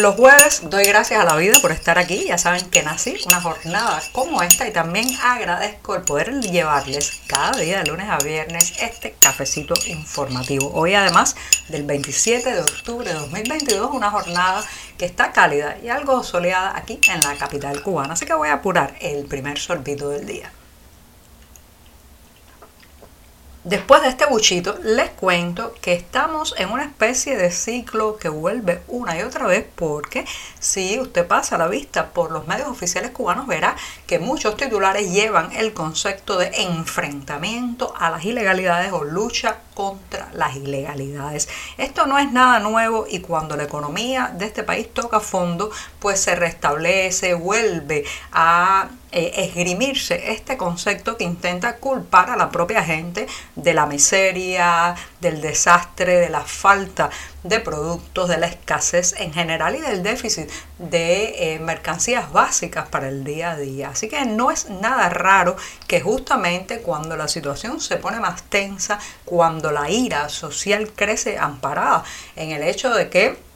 Los jueves doy gracias a la vida por estar aquí. Ya saben que nací una jornada como esta y también agradezco el poder llevarles cada día de lunes a viernes este cafecito informativo. Hoy además del 27 de octubre de 2022, una jornada que está cálida y algo soleada aquí en la capital cubana. Así que voy a apurar el primer sorbito del día. Después de este buchito, les cuento que estamos en una especie de ciclo que vuelve una y otra vez porque si usted pasa la vista por los medios oficiales cubanos verá que muchos titulares llevan el concepto de enfrentamiento a las ilegalidades o lucha contra las ilegalidades. Esto no es nada nuevo y cuando la economía de este país toca fondo, pues se restablece, vuelve a eh, esgrimirse este concepto que intenta culpar a la propia gente de la miseria, del desastre, de la falta de productos, de la escasez en general y del déficit de eh, mercancías básicas para el día a día. Así que no es nada raro que justamente cuando la situación se pone más tensa, cuando la ira social crece amparada en el hecho de que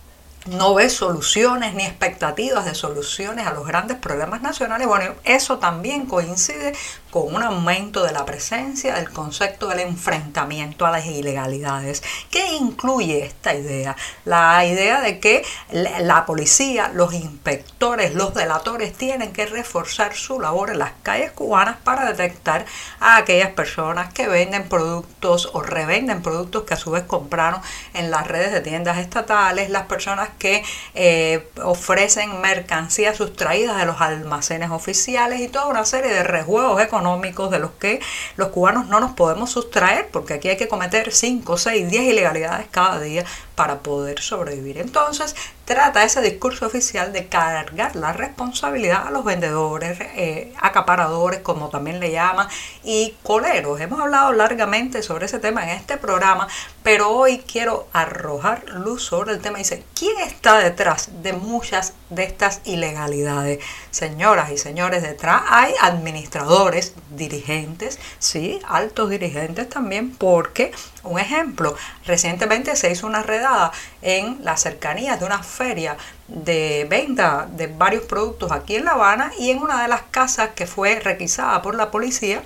no ve soluciones ni expectativas de soluciones a los grandes problemas nacionales. Bueno, eso también coincide con un aumento de la presencia del concepto del enfrentamiento a las ilegalidades. ¿Qué incluye esta idea? La idea de que la policía, los inspectores, los delatores tienen que reforzar su labor en las calles cubanas para detectar a aquellas personas que venden productos o revenden productos que a su vez compraron en las redes de tiendas estatales, las personas que eh, ofrecen mercancías sustraídas de los almacenes oficiales y toda una serie de rejuegos económicos de los que los cubanos no nos podemos sustraer, porque aquí hay que cometer 5, 6, 10 ilegalidades cada día para poder sobrevivir. Entonces, trata ese discurso oficial de cargar la responsabilidad a los vendedores, eh, acaparadores, como también le llaman, y coleros. Hemos hablado largamente sobre ese tema en este programa, pero hoy quiero arrojar luz sobre el tema. Dice, ¿quién está detrás de muchas de estas ilegalidades? Señoras y señores, detrás hay administradores, dirigentes, sí, altos dirigentes también, porque, un ejemplo, recientemente se hizo una redada en las cercanías de una feria de venta de varios productos aquí en La Habana y en una de las casas que fue requisada por la policía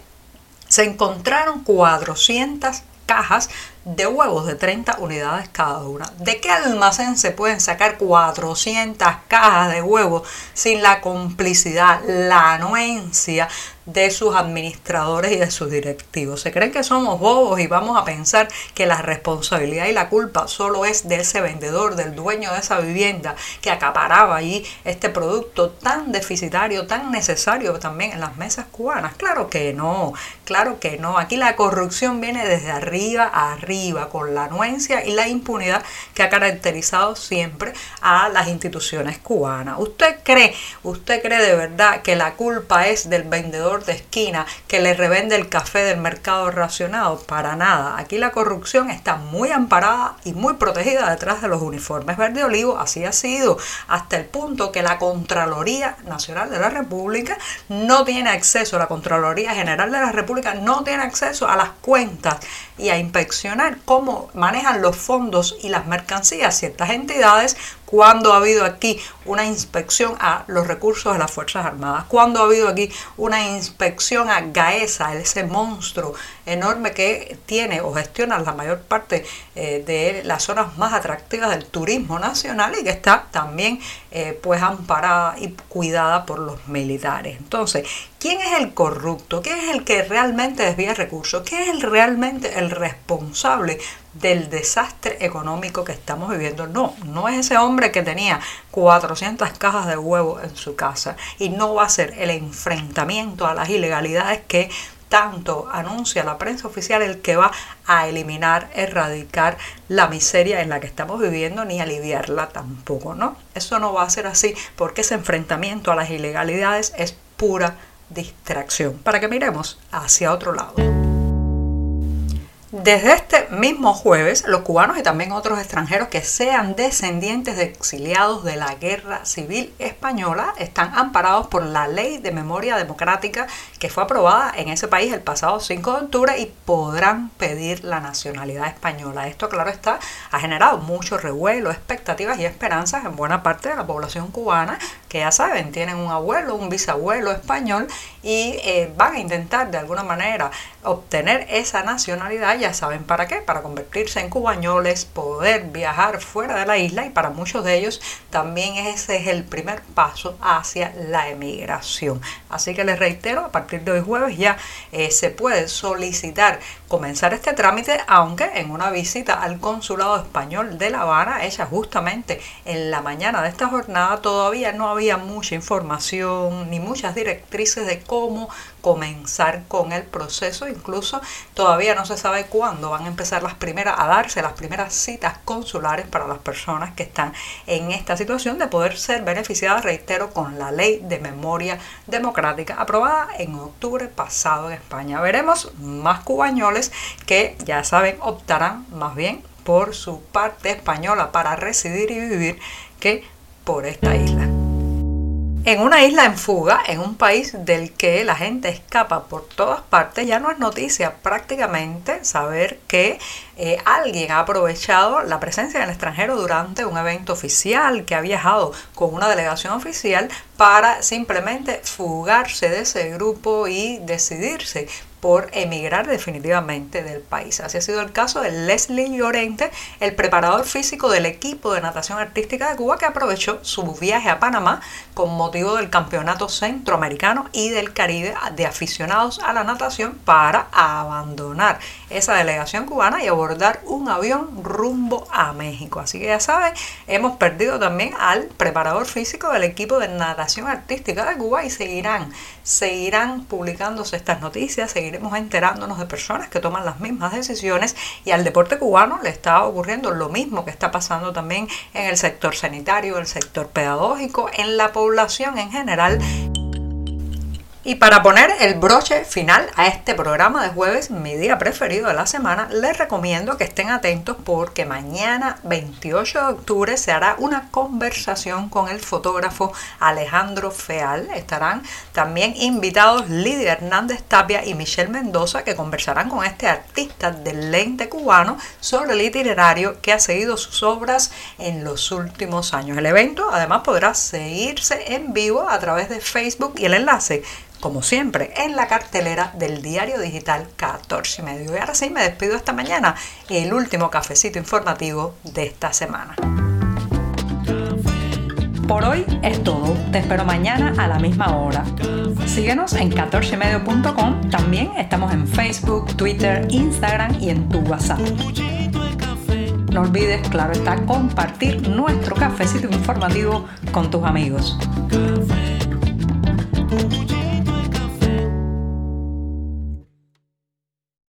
se encontraron 400 cajas de huevos de 30 unidades cada una. ¿De qué almacén se pueden sacar 400 cajas de huevos sin la complicidad, la anuencia de sus administradores y de sus directivos? Se creen que somos bobos y vamos a pensar que la responsabilidad y la culpa solo es de ese vendedor, del dueño de esa vivienda que acaparaba allí este producto tan deficitario, tan necesario también en las mesas cubanas. Claro que no, claro que no. Aquí la corrupción viene desde arriba a arriba con la anuencia y la impunidad que ha caracterizado siempre a las instituciones cubanas. ¿Usted cree, usted cree de verdad que la culpa es del vendedor de esquina que le revende el café del mercado racionado? Para nada. Aquí la corrupción está muy amparada y muy protegida detrás de los uniformes verde olivo. Así ha sido hasta el punto que la Contraloría Nacional de la República no tiene acceso, la Contraloría General de la República no tiene acceso a las cuentas y a inspeccionar cómo manejan los fondos y las mercancías ciertas entidades cuando ha habido aquí una inspección a los recursos de las Fuerzas Armadas, cuando ha habido aquí una inspección a Gaesa, ese monstruo enorme que tiene o gestiona la mayor parte eh, de las zonas más atractivas del turismo nacional y que está también eh, pues amparada y cuidada por los militares. Entonces, ¿quién es el corrupto? ¿Quién es el que realmente desvía recursos? ¿Quién es el, realmente el responsable del desastre económico que estamos viviendo. No, no es ese hombre que tenía 400 cajas de huevo en su casa y no va a ser el enfrentamiento a las ilegalidades que tanto anuncia la prensa oficial el que va a eliminar, erradicar la miseria en la que estamos viviendo ni aliviarla tampoco, ¿no? Eso no va a ser así porque ese enfrentamiento a las ilegalidades es pura distracción para que miremos hacia otro lado. Desde este mismo jueves, los cubanos y también otros extranjeros que sean descendientes de exiliados de la Guerra Civil Española están amparados por la Ley de Memoria Democrática que fue aprobada en ese país el pasado 5 de octubre y podrán pedir la nacionalidad española. Esto, claro está, ha generado mucho revuelo, expectativas y esperanzas en buena parte de la población cubana que ya saben, tienen un abuelo, un bisabuelo español y eh, van a intentar de alguna manera obtener esa nacionalidad, ya saben para qué, para convertirse en cubañoles, poder viajar fuera de la isla y para muchos de ellos también ese es el primer paso hacia la emigración. Así que les reitero, a partir de hoy jueves ya eh, se puede solicitar comenzar este trámite, aunque en una visita al consulado español de La Habana, hecha justamente en la mañana de esta jornada, todavía no había mucha información ni muchas directrices de cómo comenzar con el proceso. Incluso todavía no se sabe cuándo van a empezar las primeras a darse las primeras citas consulares para las personas que están en esta situación de poder ser beneficiadas, reitero, con la ley de memoria democrática aprobada en octubre pasado en España. Veremos más cubañoles que ya saben optarán más bien por su parte española para residir y vivir que por esta isla en una isla en fuga, en un país del que la gente escapa por todas partes, ya no es noticia prácticamente saber que eh, alguien ha aprovechado la presencia del extranjero durante un evento oficial, que ha viajado con una delegación oficial para simplemente fugarse de ese grupo y decidirse emigrar definitivamente del país. Así ha sido el caso de Leslie Llorente, el preparador físico del equipo de natación artística de Cuba, que aprovechó su viaje a Panamá con motivo del Campeonato Centroamericano y del Caribe de aficionados a la natación para abandonar esa delegación cubana y abordar un avión rumbo a México. Así que ya saben, hemos perdido también al preparador físico del equipo de natación artística de Cuba y seguirán, seguirán publicándose estas noticias, seguiremos enterándonos de personas que toman las mismas decisiones y al deporte cubano le está ocurriendo lo mismo que está pasando también en el sector sanitario, el sector pedagógico, en la población en general. Y para poner el broche final a este programa de jueves, mi día preferido de la semana, les recomiendo que estén atentos porque mañana 28 de octubre se hará una conversación con el fotógrafo Alejandro Feal. Estarán también invitados Lidia Hernández Tapia y Michelle Mendoza que conversarán con este artista del lente cubano sobre el itinerario que ha seguido sus obras en los últimos años. El evento además podrá seguirse en vivo a través de Facebook y el enlace como siempre, en la cartelera del diario digital 14 y medio. Y ahora sí, me despido esta mañana, el último cafecito informativo de esta semana. Por hoy es todo. Te espero mañana a la misma hora. Síguenos en 14medio.com. También estamos en Facebook, Twitter, Instagram y en tu WhatsApp. No olvides, claro está, compartir nuestro cafecito informativo con tus amigos.